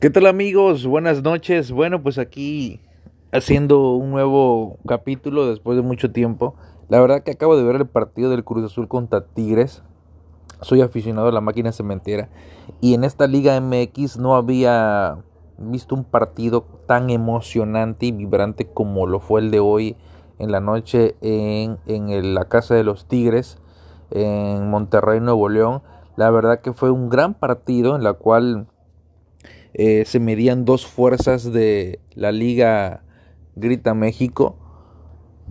¿Qué tal amigos? Buenas noches. Bueno, pues aquí haciendo un nuevo capítulo después de mucho tiempo. La verdad que acabo de ver el partido del Cruz Azul contra Tigres. Soy aficionado a la máquina cementera y en esta Liga MX no había visto un partido tan emocionante y vibrante como lo fue el de hoy en la noche en, en la casa de los Tigres en Monterrey, Nuevo León. La verdad que fue un gran partido en la cual eh, se medían dos fuerzas de la Liga Grita México.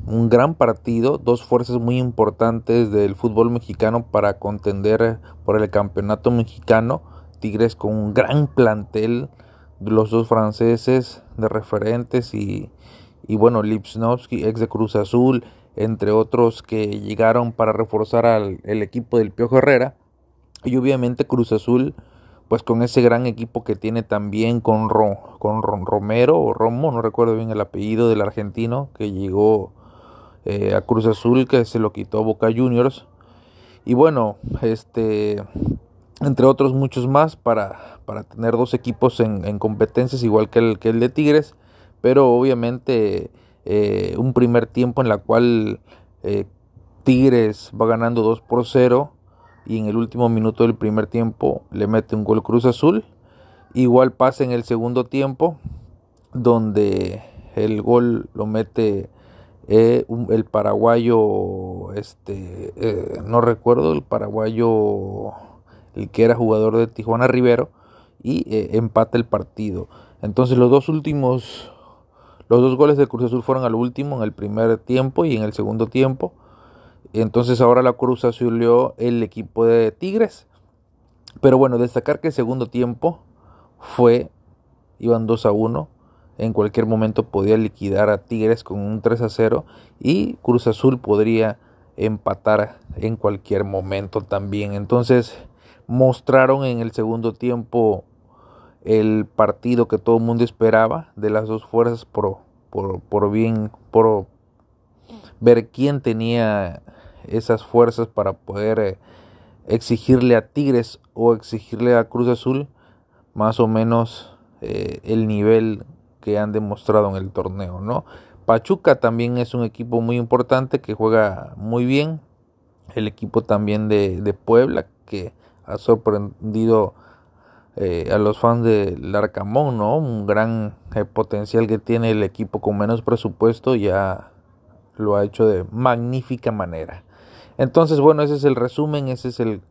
Un gran partido, dos fuerzas muy importantes del fútbol mexicano para contender por el campeonato mexicano. Tigres con un gran plantel, los dos franceses de referentes y, y bueno, Lipsnovsky, ex de Cruz Azul, entre otros que llegaron para reforzar al el equipo del Piojo Herrera. Y obviamente Cruz Azul pues con ese gran equipo que tiene también con, con Romero o Romo, no recuerdo bien el apellido del argentino que llegó eh, a Cruz Azul, que se lo quitó Boca Juniors. Y bueno, este, entre otros muchos más para, para tener dos equipos en, competencias igual que el, que el de Tigres, pero obviamente eh, un primer tiempo en la cual eh, Tigres va ganando 2 por 0 y en el último minuto del primer tiempo le mete un gol Cruz Azul. Igual pasa en el segundo tiempo donde el gol lo mete eh, el paraguayo, este, eh, no recuerdo, el paraguayo, el que era jugador de Tijuana Rivero, y eh, empata el partido. Entonces los dos últimos, los dos goles de Cruz Azul fueron al último, en el primer tiempo y en el segundo tiempo. Entonces ahora la Cruz asumió el equipo de Tigres. Pero bueno, destacar que el segundo tiempo fue, iban 2 a 1. En cualquier momento podía liquidar a Tigres con un 3 a 0 y Cruz Azul podría empatar en cualquier momento también. Entonces mostraron en el segundo tiempo el partido que todo el mundo esperaba de las dos fuerzas por, por, por bien, por ver quién tenía esas fuerzas para poder eh, exigirle a Tigres o exigirle a Cruz Azul más o menos eh, el nivel que han demostrado en el torneo, ¿no? Pachuca también es un equipo muy importante que juega muy bien. El equipo también de, Puebla que ha sorprendido eh, a los fans del Arcamón, ¿no? Un gran potencial que tiene el equipo con menos presupuesto ya lo ha hecho de magnífica manera. Entonces, bueno, ese es el resumen, ese es el,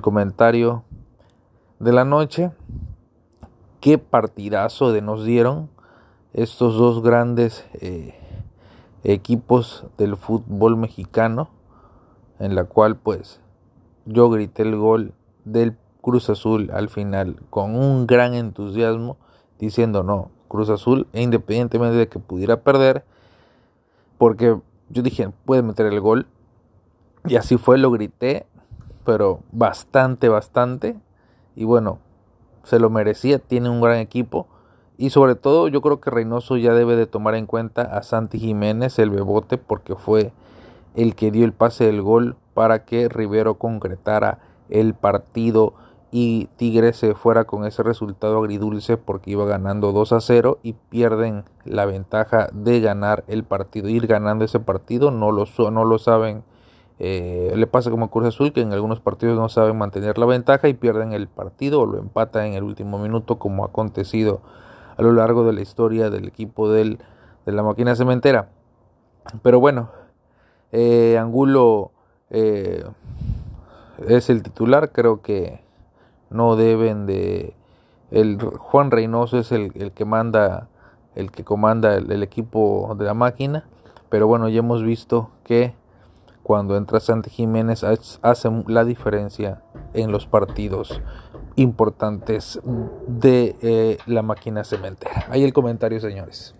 comentario de la noche. Qué partidazo de nos dieron estos dos grandes eh, equipos del fútbol mexicano, en la cual pues yo grité el gol del Cruz Azul al final con un gran entusiasmo, diciendo no, Cruz Azul, e independientemente de que pudiera perder, porque yo dije, puede meter el gol, y así fue, lo grité, pero bastante, bastante. Y bueno, se lo merecía, tiene un gran equipo. Y sobre todo yo creo que Reynoso ya debe de tomar en cuenta a Santi Jiménez, el bebote, porque fue el que dio el pase del gol para que Rivero concretara el partido y Tigres se fuera con ese resultado agridulce porque iba ganando 2 a 0 y pierden la ventaja de ganar el partido. Ir ganando ese partido no lo, no lo saben eh, le pasa como a Cruz Azul que en algunos partidos no saben mantener la ventaja y pierden el partido o lo empatan en el último minuto como ha acontecido a lo largo de la historia del equipo del, de la máquina cementera. Pero bueno, eh, Angulo eh, es el titular, creo que no deben de... El Juan Reynoso es el, el que manda, el que comanda el equipo de la máquina, pero bueno, ya hemos visto que cuando entra Santi Jiménez hace la diferencia en los partidos importantes de eh, la máquina cementera. Ahí el comentario, señores.